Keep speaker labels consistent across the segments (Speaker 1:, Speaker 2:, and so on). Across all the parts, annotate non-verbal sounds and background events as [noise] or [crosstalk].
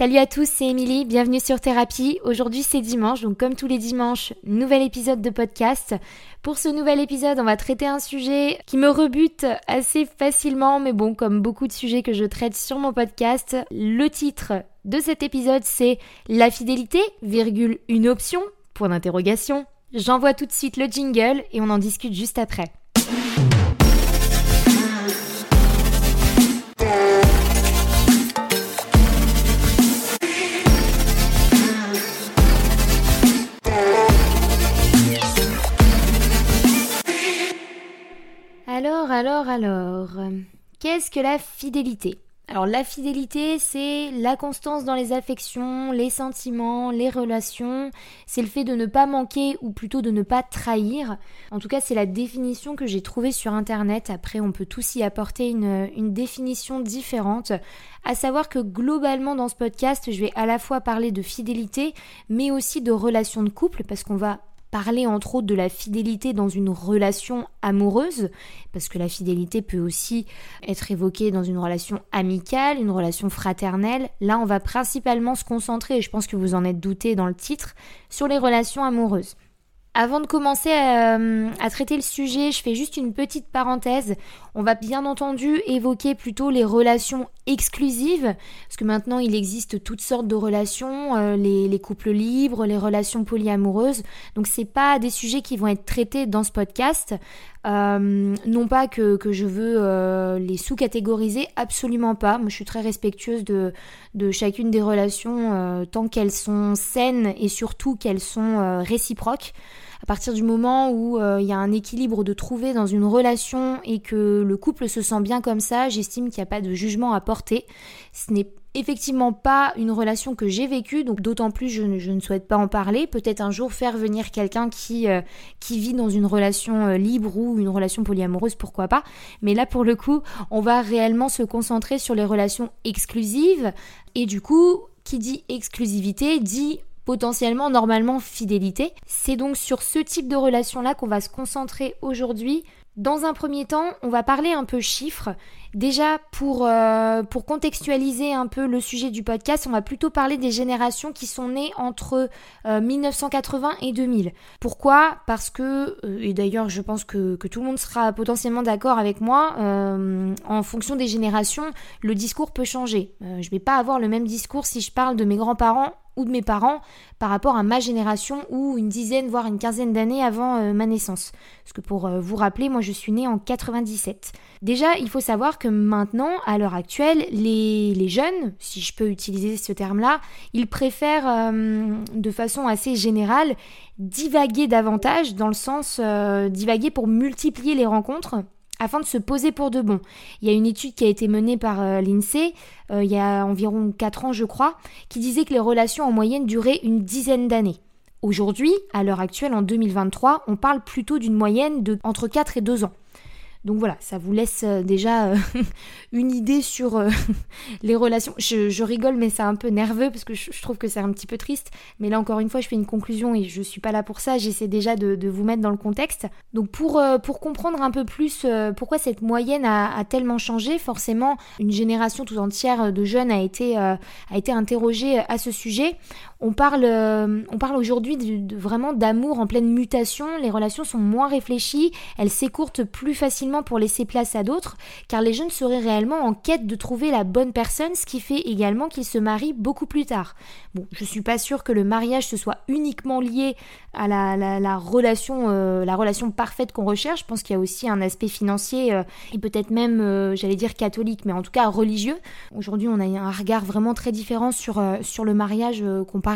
Speaker 1: Salut à tous, c'est Émilie, bienvenue sur Thérapie. Aujourd'hui c'est dimanche, donc comme tous les dimanches, nouvel épisode de podcast. Pour ce nouvel épisode, on va traiter un sujet qui me rebute assez facilement, mais bon, comme beaucoup de sujets que je traite sur mon podcast, le titre de cet épisode c'est La fidélité, virgule, une option, point d'interrogation. J'envoie tout de suite le jingle et on en discute juste après. Alors, alors, alors, qu'est-ce que la fidélité? Alors la fidélité, c'est la constance dans les affections, les sentiments, les relations, c'est le fait de ne pas manquer ou plutôt de ne pas trahir. En tout cas, c'est la définition que j'ai trouvée sur Internet. Après, on peut tous y apporter une, une définition différente. À savoir que globalement dans ce podcast, je vais à la fois parler de fidélité, mais aussi de relations de couple, parce qu'on va parler entre autres de la fidélité dans une relation amoureuse, parce que la fidélité peut aussi être évoquée dans une relation amicale, une relation fraternelle. Là, on va principalement se concentrer, et je pense que vous en êtes douté dans le titre, sur les relations amoureuses. Avant de commencer euh, à, traiter le sujet, je fais juste une petite parenthèse. On va bien entendu évoquer plutôt les relations exclusives, parce que maintenant il existe toutes sortes de relations, euh, les, couples libres, les relations polyamoureuses. Donc c'est pas des sujets qui vont être traités dans ce podcast. Euh, non pas que, je veux les sous-catégoriser, absolument pas. Moi je suis très respectueuse de chacune des relations tant qu'elles sont saines et surtout qu'elles sont réciproques à partir du moment où euh, il y a un équilibre de trouver dans une relation et que le couple se sent bien comme ça, j'estime qu'il n'y a pas de jugement à porter. Ce n'est effectivement pas une relation que j'ai vécue, donc d'autant plus je ne, souhaite pas en parler. Peut-être un jour faire venir quelqu'un qui, euh, qui vit dans une relation euh, libre ou une relation polyamoureuse, pourquoi pas. Mais là, pour le coup, on va réellement se concentrer sur les relations exclusives. Et du coup, qui dit exclusivité dit potentiellement normalement fidélité. C'est donc sur ce type de relation-là qu'on va se concentrer aujourd'hui. Dans un premier temps, on va parler un peu chiffres. Déjà, pour, euh, pour contextualiser un peu le sujet du podcast, on va plutôt parler des générations qui sont nées entre 1980 euh, et 2000. Pourquoi? Parce que, euh, et d'ailleurs je pense que, que, tout le monde sera potentiellement d'accord avec moi, en fonction des générations, le discours peut changer. je ne vais pas avoir le même discours si je parle de mes grands-parents ou de mes parents par rapport à ma génération ou une dizaine voire une quinzaine d'années avant ma naissance. Parce que pour vous rappeler, moi je suis née en 97. Déjà, il faut savoir que maintenant, à l'heure actuelle, les, les, jeunes, si je peux utiliser ce terme-là, ils préfèrent euh, de façon assez générale divaguer davantage dans le sens divaguer pour multiplier les rencontres afin de se poser pour de bon. Il y a une étude qui a été menée par euh, l'INSEE euh, il y a environ 4 ans je crois, qui disait que les relations en moyenne duraient une dizaine d'années. Aujourd'hui, à l'heure actuelle en 2023, on parle plutôt d'une moyenne de entre 4 et 2 ans. Donc voilà, ça vous laisse euh, déjà euh, [laughs] une idée sur euh, [laughs] les relations. Je, rigole, mais c'est un peu nerveux parce que je, trouve que c'est un petit peu triste. Mais là, encore une fois, je fais une conclusion et je suis pas là pour ça. J'essaie déjà de, vous mettre dans le contexte. Donc pour, comprendre un peu plus pourquoi cette moyenne a, tellement changé, forcément, une génération tout entière de jeunes a été interrogée à ce sujet. On parle, on parle aujourd'hui de, vraiment d'amour en pleine mutation. Les relations sont moins réfléchies, elles s'écourtent plus facilement pour laisser place à d'autres, car les jeunes seraient réellement en quête de trouver la bonne personne, ce qui fait également qu'ils se marient beaucoup plus tard. Bon, je suis pas sûre que le mariage se soit uniquement lié à la, relation, euh, la relation parfaite qu'on recherche. Je pense qu'il y a aussi un aspect financier euh, et peut-être même, euh, j'allais dire catholique, mais en tout cas religieux. Aujourd'hui, on a un regard vraiment très différent sur, sur le mariage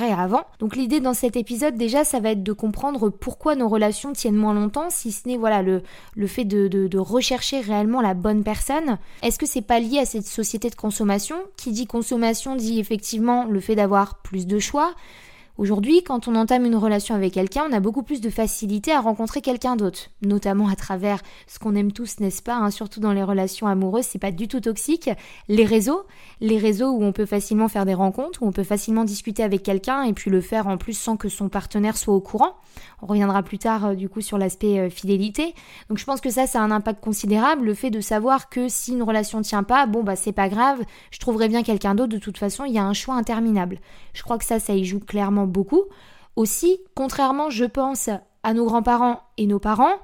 Speaker 1: avant. Donc l'idée dans cet épisode, déjà, ça va être de comprendre pourquoi nos relations tiennent moins longtemps, si ce n'est voilà le, le fait de, de rechercher réellement la bonne personne. Est-ce que c'est pas lié à cette société de consommation? Qui dit consommation dit effectivement le fait d'avoir plus de choix Aujourd'hui, quand on entame une relation avec quelqu'un, on a beaucoup plus de facilité à rencontrer quelqu'un d'autre, notamment à travers ce qu'on aime tous, n'est-ce pas hein, Surtout dans les relations amoureuses, c'est pas du tout toxique. Les réseaux, les réseaux où on peut facilement faire des rencontres, où on peut facilement discuter avec quelqu'un et puis le faire en plus sans que son partenaire soit au courant. On reviendra plus tard euh, du coup sur l'aspect euh, fidélité. Donc je pense que ça, ça a un impact considérable. Le fait de savoir que si une relation tient pas, bon bah c'est pas grave, je trouverai bien quelqu'un d'autre. De toute façon, il y a un choix interminable. Je crois que ça, ça y joue clairement beaucoup. Aussi, contrairement, je pense, à nos grands-parents et nos parents,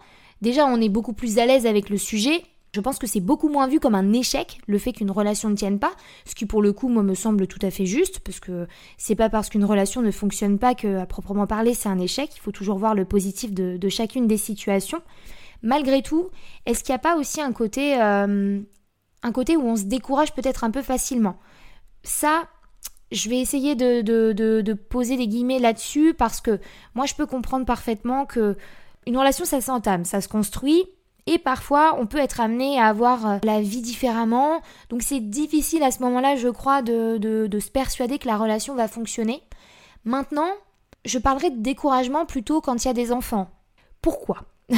Speaker 1: déjà on est beaucoup plus à l'aise avec le sujet. Je pense que c'est beaucoup moins vu comme un échec, le fait qu'une relation ne tienne pas, ce qui pour le coup, moi, me semble tout à fait juste, parce que c'est pas parce qu'une relation ne fonctionne pas que, à proprement parler, c'est un échec. Il faut toujours voir le positif de, chacune des situations. Malgré tout, est-ce qu'il n'y a pas aussi un côté, euh, un côté où on se décourage peut-être un peu facilement? Ça, je vais essayer de, poser des guillemets là-dessus parce que moi je peux comprendre parfaitement que une relation ça s'entame, ça se construit et parfois on peut être amené à avoir euh, la vie différemment. Donc c'est difficile à ce moment-là, je crois, de, de se persuader que la relation va fonctionner. Maintenant, je parlerai de découragement plutôt quand il y a des enfants. Pourquoi? [laughs]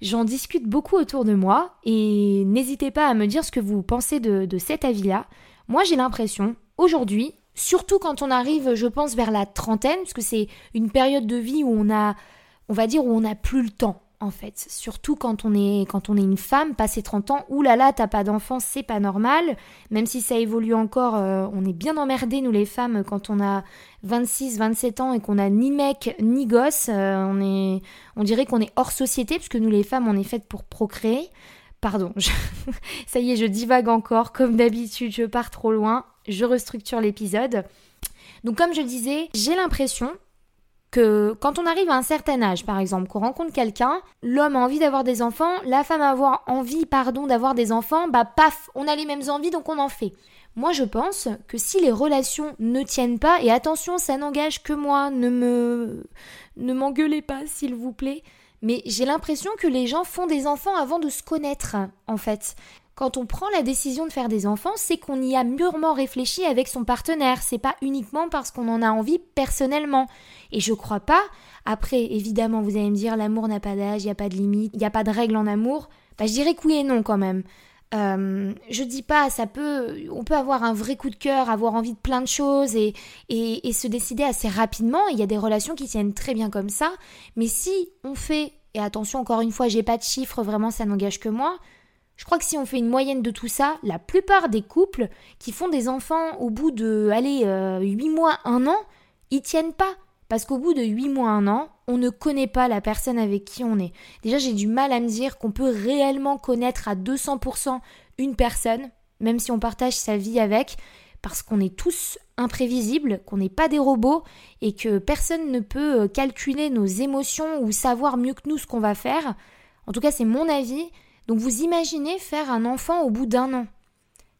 Speaker 1: J'en discute beaucoup autour de moi et n'hésitez pas à me dire ce que vous pensez de, de cet avis-là. Moi j'ai l'impression aujourd'hui, surtout quand on arrive, je pense, vers la trentaine, parce que c'est une période de vie où on a, on va dire, où on n'a plus le temps. En fait, surtout quand on est quand on est une femme, passé 30 ans, oulala, t'as pas d'enfant, c'est pas normal. Même si ça évolue encore, euh, on est bien emmerdés nous les femmes quand on a 26, 27 ans et qu'on a ni mec ni gosse. Euh, on est, on dirait qu'on est hors société parce que nous les femmes, on est faites pour procréer. Pardon, [laughs] ça y est, je divague encore. Comme d'habitude, je pars trop loin. Je restructure l'épisode. Donc comme je disais, j'ai l'impression que quand on arrive à un certain âge, par exemple, qu'on rencontre quelqu'un, l'homme a envie d'avoir des enfants, la femme a envie, pardon, d'avoir des enfants, bah paf, on a les mêmes envies, donc on en fait. Moi, je pense que si les relations ne tiennent pas, et attention, ça n'engage que moi, ne me, ne m'engueulez pas, s'il vous plaît, mais j'ai l'impression que les gens font des enfants avant de se connaître, en fait. Quand on prend la décision de faire des enfants, c'est qu'on y a mûrement réfléchi avec son partenaire. C'est pas uniquement parce qu'on en a envie personnellement. Et je crois pas. Après, évidemment, vous allez me dire, l'amour n'a pas d'âge, il n'y a pas de limite, il n'y a pas de règle en amour. Bah, je dirais que oui et non quand même. Euh, je dis pas, ça peut, on peut avoir un vrai coup de cœur, avoir envie de plein de choses et, et, se décider assez rapidement. Il y a des relations qui tiennent très bien comme ça. Mais si on fait, et attention encore une fois, j'ai pas de chiffres, vraiment ça n'engage que moi. Je crois que si on fait une moyenne de tout ça, la plupart des couples qui font des enfants au bout de, allez, 8 euh, mois, 1 an, ils tiennent pas. Parce qu'au bout de 8 mois, 1 an, on ne connaît pas la personne avec qui on est. Déjà, j'ai du mal à me dire qu'on peut réellement connaître à 200% une personne, même si on partage sa vie avec, parce qu'on est tous imprévisibles, qu'on n'est pas des robots et que personne ne peut euh, calculer nos émotions ou savoir mieux que nous ce qu'on va faire. En tout cas, c'est mon avis. Donc vous imaginez faire un enfant au bout d'un an.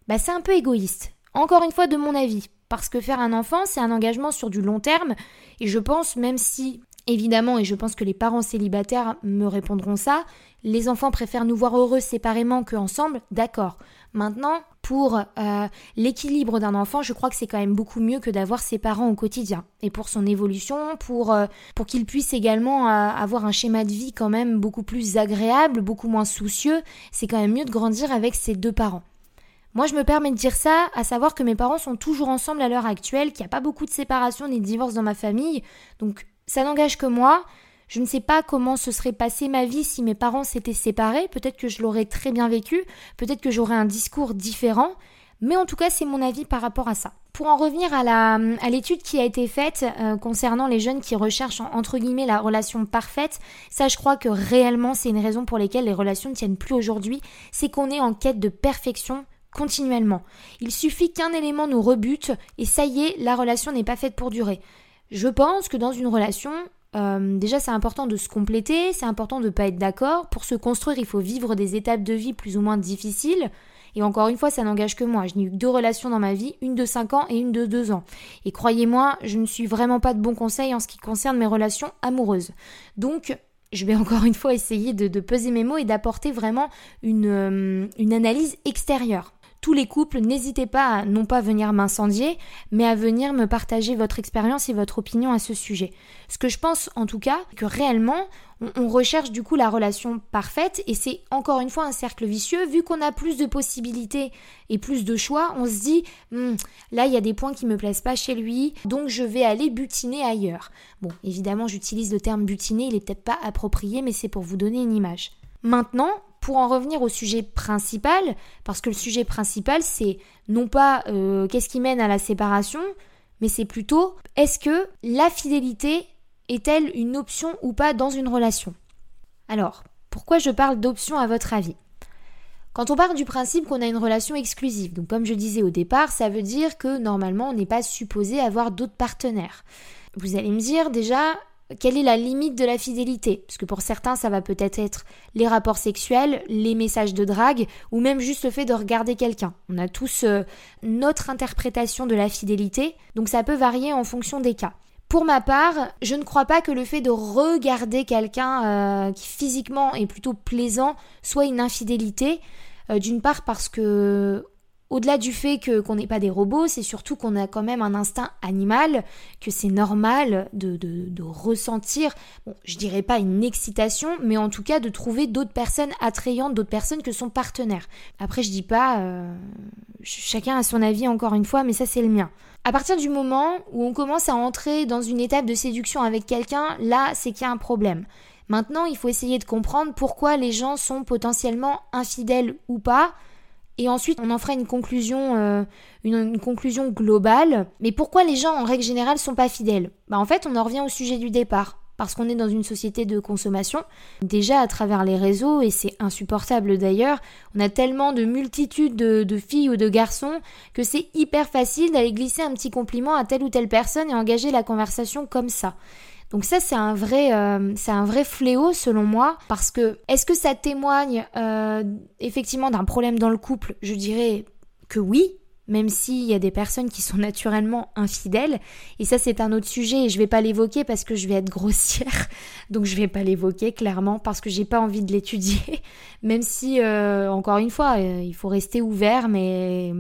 Speaker 1: Bah c'est un peu égoïste. Encore une fois de mon avis. Parce que faire un enfant, c'est un engagement sur du long terme. Et je pense, même si, évidemment, et je pense que les parents célibataires me répondront ça, les enfants préfèrent nous voir heureux séparément qu'ensemble, d'accord. Maintenant, pour euh, l'équilibre d'un enfant, je crois que c'est quand même beaucoup mieux que d'avoir ses parents au quotidien. Et pour son évolution, pour, euh, pour qu'il puisse également euh, avoir un schéma de vie quand même beaucoup plus agréable, beaucoup moins soucieux, c'est quand même mieux de grandir avec ses deux parents. Moi, je me permets de dire ça, à savoir que mes parents sont toujours ensemble à l'heure actuelle, qu'il n'y a pas beaucoup de séparation ni de divorce dans ma famille, donc ça n'engage que moi. Je ne sais pas comment se serait passée ma vie si mes parents s'étaient séparés, peut-être que je l'aurais très bien vécu, peut-être que j'aurais un discours différent, mais en tout cas c'est mon avis par rapport à ça. Pour en revenir à, la, l'étude qui a été faite euh, concernant les jeunes qui recherchent entre guillemets la relation parfaite, ça je crois que réellement c'est une raison pour laquelle les relations ne tiennent plus aujourd'hui, c'est qu'on est en quête de perfection continuellement. Il suffit qu'un élément nous rebute et ça y est, la relation n'est pas faite pour durer. Je pense que dans une relation, euh, déjà c'est important de se compléter, c'est important de ne pas être d'accord. Pour se construire, il faut vivre des étapes de vie plus ou moins difficiles. Et encore une fois, ça n'engage que moi. Je n'ai eu que deux relations dans ma vie, une de 5 ans et une de 2 ans. Et croyez-moi, je ne suis vraiment pas de bons conseils en ce qui concerne mes relations amoureuses. Donc, je vais [laughs] encore une fois essayer de, peser mes mots et d'apporter vraiment une, euh, une analyse extérieure. Tous les couples, n'hésitez pas à non pas venir m'incendier, mais à venir me partager votre expérience et votre opinion à ce sujet. Ce que je pense en tout cas, que réellement, on, recherche du coup la relation parfaite et c'est encore une fois un cercle vicieux. Vu qu'on a plus de possibilités et plus de choix, on se dit hmm, là il y a des points qui me plaisent pas chez lui, donc je vais aller butiner ailleurs. Bon, évidemment j'utilise le terme butiner, il est peut-être pas approprié, mais c'est pour vous donner une image. Maintenant, pour en revenir au sujet principal, parce que le sujet principal c'est non pas euh, qu'est-ce qui mène à la séparation, mais c'est plutôt est-ce que la fidélité est-elle une option ou pas dans une relation? Alors, pourquoi je parle d'option à votre avis? Quand on part du principe qu'on a une relation exclusive, donc comme je disais au départ, ça veut dire que normalement on n'est pas supposé avoir d'autres partenaires. Vous allez me dire déjà, quelle est la limite de la fidélité? Parce que pour certains, ça va peut-être être les rapports sexuels, les messages de drague, ou même juste le fait de regarder quelqu'un. On a tous euh, notre interprétation de la fidélité, donc ça peut varier en fonction des cas. Pour ma part, je ne crois pas que le fait de regarder quelqu'un euh, qui physiquement est plutôt plaisant soit une infidélité. Euh, d'une part parce que au-delà du fait que qu'on n'est pas des robots, c'est surtout qu'on a quand même un instinct animal, que c'est normal de, de, ressentir, bon, je dirais pas une excitation, mais en tout cas de trouver d'autres personnes attrayantes, d'autres personnes que son partenaire. Après, je dis pas, euh, chacun a son avis encore une fois, mais ça c'est le mien. À partir du moment où on commence à entrer dans une étape de séduction avec quelqu'un, là, c'est qu'il y a un problème. Maintenant, il faut essayer de comprendre pourquoi les gens sont potentiellement infidèles ou pas. Et ensuite, on en fera une conclusion, euh, une, conclusion globale. Mais pourquoi les gens, en règle générale, sont pas fidèles? Bah en fait, on en revient au sujet du départ parce qu'on est dans une société de consommation, déjà à travers les réseaux, et c'est insupportable d'ailleurs, on a tellement de multitudes de, filles ou de garçons que c'est hyper facile d'aller glisser un petit compliment à telle ou telle personne et engager la conversation comme ça. Donc ça c'est un vrai euh, c'est un vrai fléau selon moi parce que est-ce que ça témoigne euh, effectivement d'un problème dans le couple? Je dirais que oui, même s'il y a des personnes qui sont naturellement infidèles. Et ça, c'est un autre sujet et je vais pas l'évoquer parce que je vais être grossière. [laughs] Donc, je vais pas l'évoquer clairement parce que j'ai pas envie de l'étudier. [laughs] Même si, euh, encore une fois, il faut rester ouvert, mais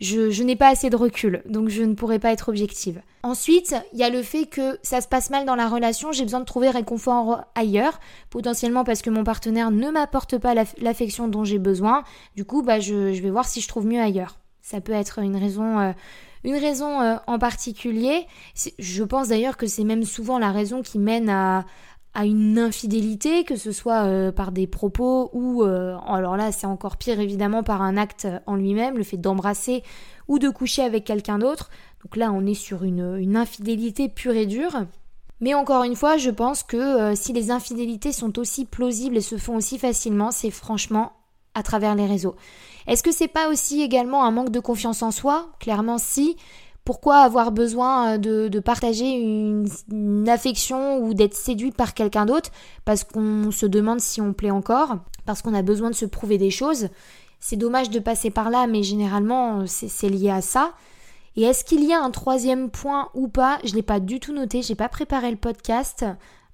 Speaker 1: je, n'ai pas assez de recul, donc je ne pourrai pas être objective. Ensuite, il y a le fait que ça se passe mal dans la relation, j'ai besoin de trouver réconfort ailleurs, potentiellement parce que mon partenaire ne m'apporte pas l'affection dont j'ai besoin. Du coup, bah, je, je vais voir si je trouve mieux ailleurs. Ça peut être une raison, euh, une raison euh, en particulier. Je pense d'ailleurs que c'est même souvent la raison qui mène à, à une infidélité, que ce soit euh, par des propos ou, alors là c'est encore pire évidemment, par un acte en lui-même, le fait d'embrasser ou de coucher avec quelqu'un d'autre. Donc là on est sur une, une, infidélité pure et dure. Mais encore une fois, je pense que si les infidélités sont aussi plausibles et se font aussi facilement, c'est franchement à travers les réseaux. Est-ce que c'est pas aussi également un manque de confiance en soi? Clairement si. Pourquoi avoir besoin euh, de, partager une, affection ou d'être séduit par quelqu'un d'autre? Parce qu'on se demande si on plaît encore, parce qu'on a besoin de se prouver des choses. C'est dommage de passer par là, mais généralement c'est lié à ça. Et est-ce qu'il y a un troisième point ou pas? Je l'ai pas du tout noté, j'ai pas préparé le podcast.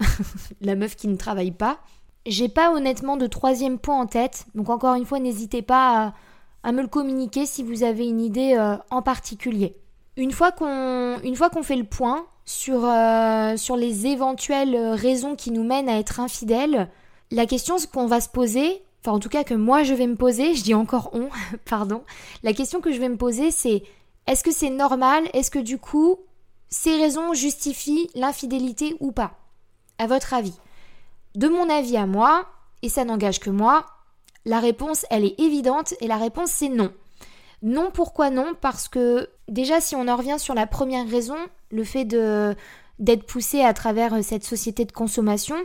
Speaker 1: [laughs] La meuf qui ne travaille pas. J'ai pas honnêtement de troisième point en tête, donc encore une fois, n'hésitez pas à, me le communiquer si vous avez une idée euh, en particulier. Une fois qu'on fait le point sur, euh, sur les éventuelles raisons qui nous mènent à être infidèles, la question qu'on va se poser, enfin en tout cas que moi je vais me poser, je dis encore on, [laughs] pardon, la question que je vais me poser c'est est-ce que c'est normal? Est-ce que du coup ces raisons justifient l'infidélité ou pas? À votre avis. De mon avis à moi, et ça n'engage que moi, la réponse, elle est évidente, et la réponse, c'est non. Non, pourquoi non? Parce que déjà, si on en revient sur la première raison, le fait d'être poussé à travers cette société de consommation,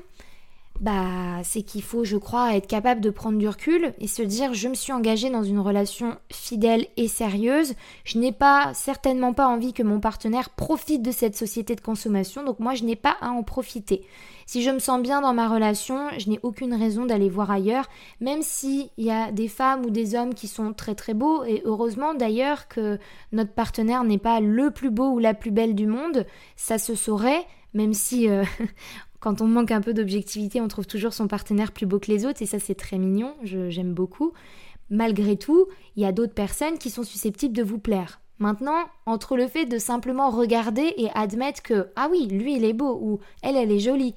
Speaker 1: bah, c'est qu'il faut, je crois, être capable de prendre du recul et se dire je me suis engagée dans une relation fidèle et sérieuse. Je n'ai pas, certainement pas envie que mon partenaire profite de cette société de consommation, donc moi je n'ai pas à en profiter. Si je me sens bien dans ma relation, je n'ai aucune raison d'aller voir ailleurs, même s'il y a des femmes ou des hommes qui sont très très beaux, et heureusement d'ailleurs que notre partenaire n'est pas le plus beau ou la plus belle du monde, ça se saurait, même si euh, [laughs] quand on manque un peu d'objectivité, on trouve toujours son partenaire plus beau que les autres, et ça c'est très mignon, j'aime beaucoup. malgré tout, il y a d'autres personnes qui sont susceptibles de vous plaire. Maintenant, entre le fait de simplement regarder et admettre que ah oui, lui il est beau ou elle elle est jolie,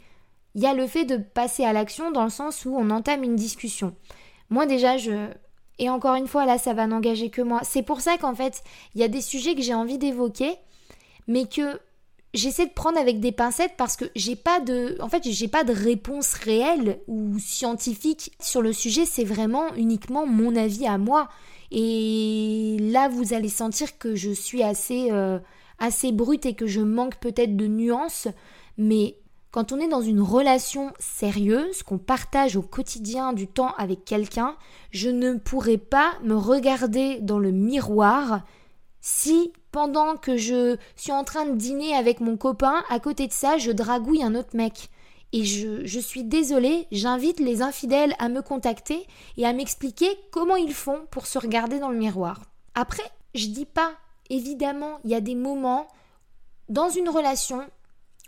Speaker 1: il y a le fait de passer à l'action dans le sens où on entame une discussion. Moi déjà, je et encore une fois là, ça va n'engager que moi. C'est pour ça qu'en fait, il y a des sujets que j'ai envie d'évoquer, mais que j'essaie de prendre avec des pincettes parce que j'ai pas de en fait j'ai pas de réponse réelle ou scientifique sur le sujet. C'est vraiment uniquement mon avis à moi. Et là vous allez sentir que je suis assez euh, assez brute et que je manque peut-être de nuances. Mais quand on est dans une relation sérieuse, qu'on partage au quotidien du temps avec quelqu'un, je ne pourrais pas me regarder dans le miroir si pendant que je suis en train de dîner avec mon copain, à côté de ça, je dragouille un autre mec. Et je, je suis désolée, j'invite les infidèles à me contacter et à m'expliquer comment ils font pour se regarder dans le miroir. Après, je dis pas, évidemment, il y a des moments dans une relation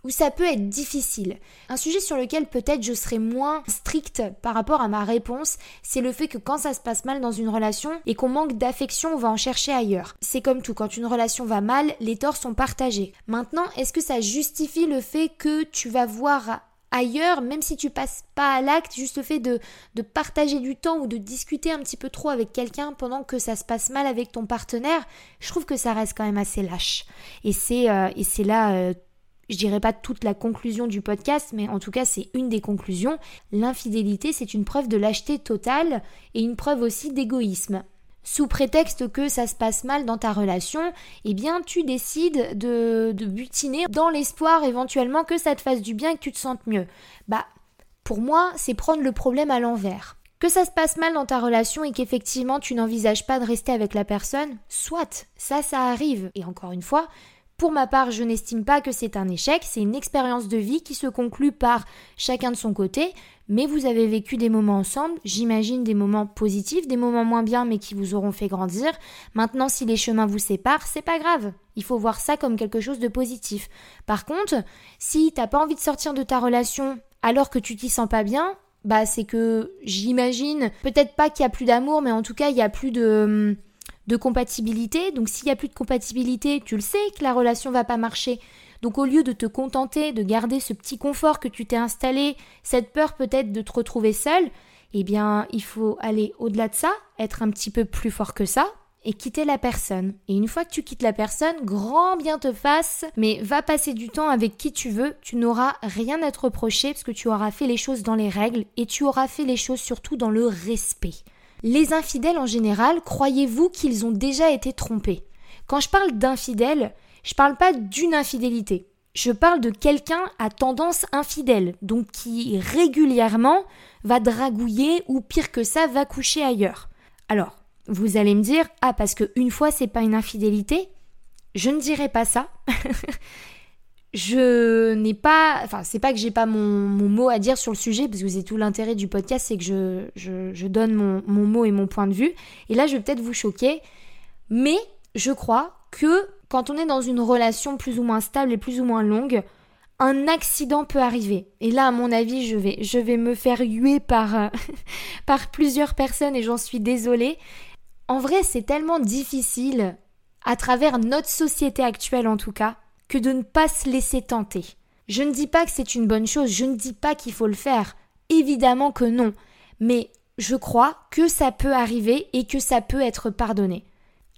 Speaker 1: où ça peut être difficile. Un sujet sur lequel peut-être je serai moins stricte par rapport à ma réponse, c'est le fait que quand ça se passe mal dans une relation et qu'on manque d'affection, on va en chercher ailleurs. C'est comme tout, quand une relation va mal, les torts sont partagés. Maintenant, est-ce que ça justifie le fait que tu vas voir ailleurs, même si tu passes pas à l'acte, juste le fait de, partager du temps ou de discuter un petit peu trop avec quelqu'un pendant que ça se passe mal avec ton partenaire, je trouve que ça reste quand même assez lâche. Et c'est euh, là euh, je dirais pas toute la conclusion du podcast, mais en tout cas c'est une des conclusions. L'infidélité, c'est une preuve de lâcheté totale et une preuve aussi d'égoïsme. Sous prétexte que ça se passe mal dans ta relation, eh bien tu décides de, de butiner dans l'espoir éventuellement que ça te fasse du bien que tu te sentes mieux. Bah, pour moi, c'est prendre le problème à l'envers. Que ça se passe mal dans ta relation et qu'effectivement tu n'envisages pas de rester avec la personne, soit, ça ça arrive. Et encore une fois, pour ma part, je n'estime pas que c'est un échec, c'est une expérience de vie qui se conclut par chacun de son côté, mais vous avez vécu des moments ensemble, j'imagine des moments positifs, des moments moins bien mais qui vous auront fait grandir. Maintenant, si les chemins vous séparent, c'est pas grave. Il faut voir ça comme quelque chose de positif. Par contre, si t'as pas envie de sortir de ta relation alors que tu t'y sens pas bien, bah c'est que j'imagine, peut-être pas qu'il y a plus d'amour, mais en tout cas il y a plus de hum, de compatibilité. Donc s'il n'y a plus de compatibilité, tu le sais que la relation va pas marcher. Donc au lieu de te contenter de garder ce petit confort que tu t'es installé, cette peur peut-être de te retrouver seul, eh bien il faut aller au-delà de ça, être un petit peu plus fort que ça et quitter la personne. Et une fois que tu quittes la personne, grand bien te fasse, mais va passer du temps avec qui tu veux, tu n'auras rien à te reprocher parce que tu auras fait les choses dans les règles et tu auras fait les choses surtout dans le respect. Les infidèles en général, croyez-vous qu'ils ont déjà été trompés? Quand je parle d'infidèles, je parle pas d'une infidélité. Je parle de quelqu'un à tendance infidèle, donc qui régulièrement va dragouiller ou pire que ça, va coucher ailleurs. Alors, vous allez me dire, ah parce que une fois c'est pas une infidélité? Je ne dirais pas ça. [laughs] je n'ai pas, enfin c'est pas que j'ai pas mon, mot à dire sur le sujet, parce que c'est tout l'intérêt du podcast, c'est que je, je, donne mon, mon, mot et mon point de vue. Et là je vais peut-être vous choquer, mais je crois que quand on est dans une relation plus ou moins stable et plus ou moins longue, un accident peut arriver. Et là, à mon avis, je vais, je vais me faire huer par, [laughs] par plusieurs personnes et j'en suis désolée. En vrai, c'est tellement difficile, à travers notre société actuelle en tout cas, que de ne pas se laisser tenter. Je ne dis pas que c'est une bonne chose, je ne dis pas qu'il faut le faire. Évidemment que non. Mais je crois que ça peut arriver et que ça peut être pardonné.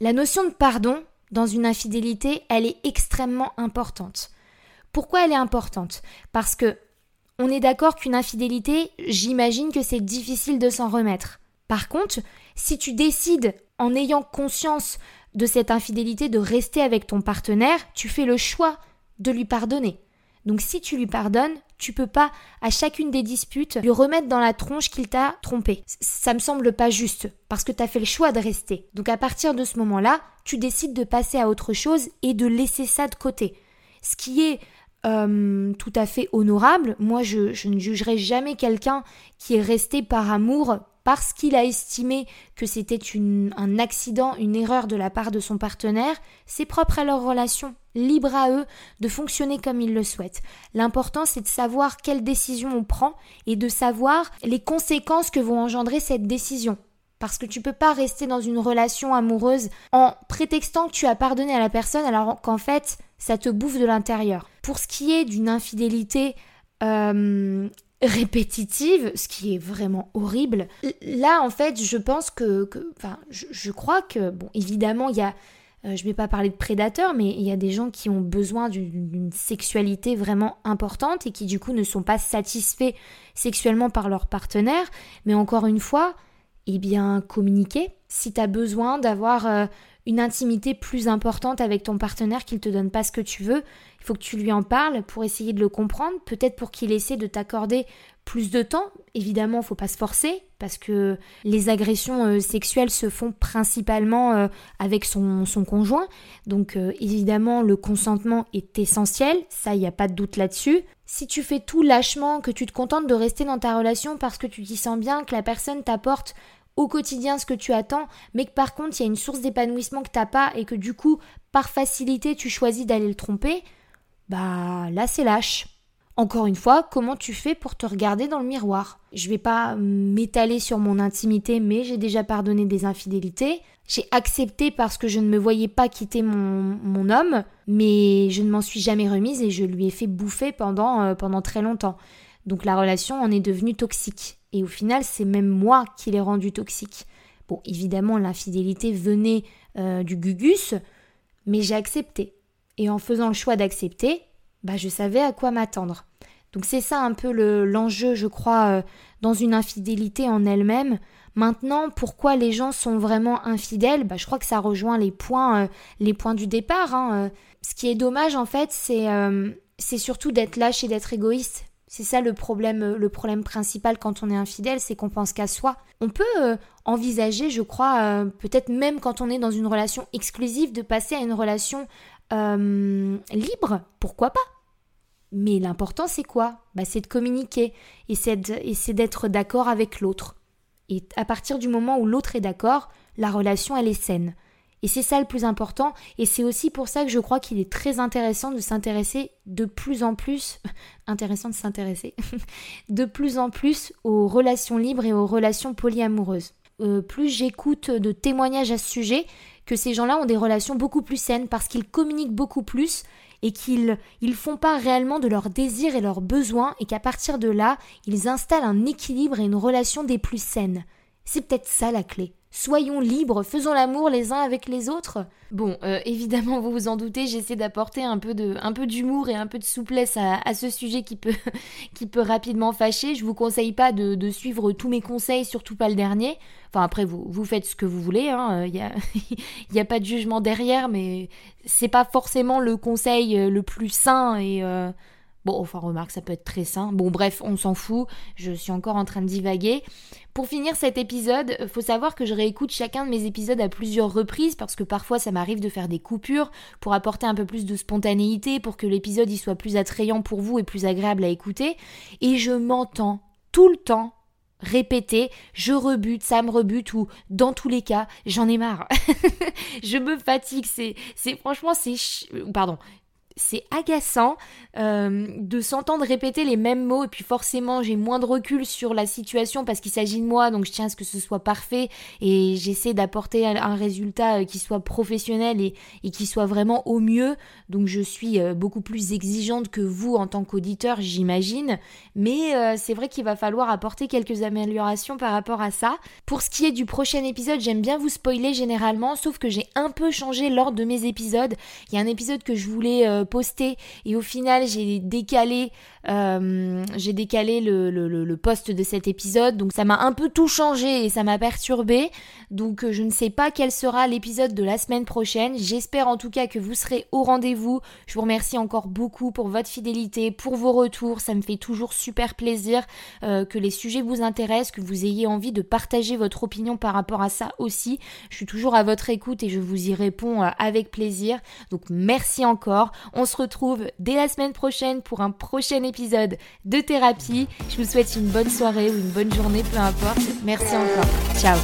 Speaker 1: La notion de pardon dans une infidélité, elle est extrêmement importante. Pourquoi elle est importante? Parce que on est d'accord qu'une infidélité, j'imagine que c'est difficile de s'en remettre. Par contre, si tu décides, en ayant conscience de cette infidélité, de rester avec ton partenaire, tu fais le choix de lui pardonner. Donc si tu lui pardonnes, tu peux pas à chacune des disputes lui remettre dans la tronche qu'il t'a trompé. Ça me semble pas juste parce que tu as fait le choix de rester. Donc à partir de ce moment-là, tu décides de passer à autre chose et de laisser ça de côté. Ce qui est euh, tout à fait honorable. Moi, je, je ne jugerai jamais quelqu'un qui est resté par amour parce qu'il a estimé que c'était un accident, une erreur de la part de son partenaire, c'est propre à leur relation, libre à eux de fonctionner comme ils le souhaitent. L'important c'est de savoir quelle décision on prend et de savoir les conséquences que vont engendrer cette décision. Parce que tu peux pas rester dans une relation amoureuse en prétextant que tu as pardonné à la personne alors qu'en fait, ça te bouffe de l'intérieur. Pour ce qui est d'une infidélité euh, répétitive, ce qui est vraiment horrible, là en fait, je pense que, enfin, je, crois que, bon, évidemment, il y a euh, je vais pas parler de prédateurs, mais il y a des gens qui ont besoin d'une sexualité vraiment importante et qui du coup ne sont pas satisfaits sexuellement par leur partenaire. Mais encore une fois, eh bien, communiquer. Si tu as besoin d'avoir euh, une intimité plus importante avec ton partenaire, qu'il te donne pas ce que tu veux, il faut que tu lui en parles pour essayer de le comprendre, peut-être pour qu'il essaie de t'accorder plus de temps. Évidemment, il faut pas se forcer parce que les agressions euh, sexuelles se font principalement euh, avec son, conjoint. Donc euh, évidemment, le consentement est essentiel, ça, il n'y a pas de doute là-dessus. Si tu fais tout lâchement, que tu te contentes de rester dans ta relation parce que tu t'y sens bien, que la personne t'apporte au quotidien ce que tu attends, mais que par contre il y a une source d'épanouissement que t'as pas et que du coup, par facilité, tu choisis d'aller le tromper, bah là c'est lâche. Encore une fois, comment tu fais pour te regarder dans le miroir? Je vais pas m'étaler sur mon intimité, mais j'ai déjà pardonné des infidélités. J'ai accepté parce que je ne me voyais pas quitter mon, mon homme, mais je ne m'en suis jamais remise et je lui ai fait bouffer pendant, euh, pendant très longtemps. Donc la relation en est devenue toxique. Et au final, c'est même moi qui l'ai rendue toxique. Bon, évidemment, l'infidélité venait euh, du gugus, mais j'ai accepté. Et en faisant le choix d'accepter, bah, je savais à quoi m'attendre. Donc c'est ça un peu l'enjeu, je crois, euh, dans une infidélité en elle-même. Maintenant, pourquoi les gens sont vraiment infidèles? Bah, Je crois que ça rejoint les points, euh, les points du départ. Hein. Ce qui est dommage, en fait, c'est surtout d'être lâche et d'être égoïste. C'est ça le problème, le problème principal quand on est infidèle, c'est qu'on pense qu'à soi. On peut envisager, je crois, peut-être même quand on est dans une relation exclusive, de passer à une relation libre. Pourquoi pas? Mais l'important, c'est quoi? Bah, C'est de communiquer et c'est d'être d'accord avec l'autre. Et à partir du moment où l'autre est d'accord, la relation, elle est saine. Et c'est ça le plus important, et c'est aussi pour ça que je crois qu'il est très intéressant de s'intéresser de plus en plus, [laughs] intéressant de s'intéresser, [laughs] de plus en plus aux relations libres et aux relations polyamoureuses. Euh, plus j'écoute de témoignages à ce sujet, que ces gens-là ont des relations beaucoup plus saines parce qu'ils communiquent beaucoup plus et qu'ils ils font pas réellement de leurs désirs et leurs besoins et qu'à partir de là, ils installent un équilibre et une relation des plus saines. C'est peut-être ça la clé. Soyons libres, faisons l'amour les uns avec les autres. Bon, euh, évidemment, vous vous en doutez, j'essaie d'apporter un peu de, un peu d'humour et un peu de souplesse à, ce sujet qui peut, [laughs] qui peut rapidement fâcher. Je vous conseille pas de, suivre tous mes conseils, surtout pas le dernier. Enfin, après, vous, vous faites ce que vous voulez. Il hein. n'y a, [laughs] y a pas de jugement derrière, mais c'est pas forcément le conseil euh, le plus sain et euh, Bon, enfin, remarque, ça peut être très sain. Bon, bref, on s'en fout. Je suis encore en train de divaguer. Pour finir cet épisode, faut savoir que je réécoute chacun de mes épisodes à plusieurs reprises parce que parfois ça m'arrive de faire des coupures pour apporter un peu plus de spontanéité, pour que l'épisode y soit plus attrayant pour vous et plus agréable à écouter. Et je m'entends tout le temps répéter je rebute, ça me rebute ou dans tous les cas, j'en ai marre. [laughs] je me fatigue, c'est c'est franchement c'est pardon, c'est agaçant euh, de s'entendre répéter les mêmes mots et puis forcément j'ai moins de recul sur la situation parce qu'il s'agit de moi donc je tiens à ce que ce soit parfait et j'essaie d'apporter un résultat euh, qui soit professionnel et, qui soit vraiment au mieux. Donc je suis euh, beaucoup plus exigeante que vous en tant qu'auditeur j'imagine. Mais c'est vrai qu'il va falloir apporter quelques améliorations par rapport à ça. Pour ce qui est du prochain épisode j'aime bien vous spoiler généralement sauf que j'ai un peu changé l'ordre de mes épisodes. Il y a un épisode que je voulais posté. Et au final j'ai décalé euh, j'ai décalé le, le, le, post de cet épisode, donc ça m'a un peu tout changé et ça m'a perturbé. Donc euh, je ne sais pas quel sera l'épisode de la semaine prochaine. J'espère en tout cas que vous serez au rendez-vous. Je vous remercie encore beaucoup pour votre fidélité, pour vos retours. Ça me fait toujours super plaisir euh, que les sujets vous intéressent, que vous ayez envie de partager votre opinion par rapport à ça aussi. Je suis toujours à votre écoute et je vous y réponds avec plaisir. Donc merci encore. On se retrouve dès la semaine prochaine pour un prochain épisode épisode de thérapie. Je vous souhaite une bonne soirée ou une bonne journée, peu importe. Merci encore. Ciao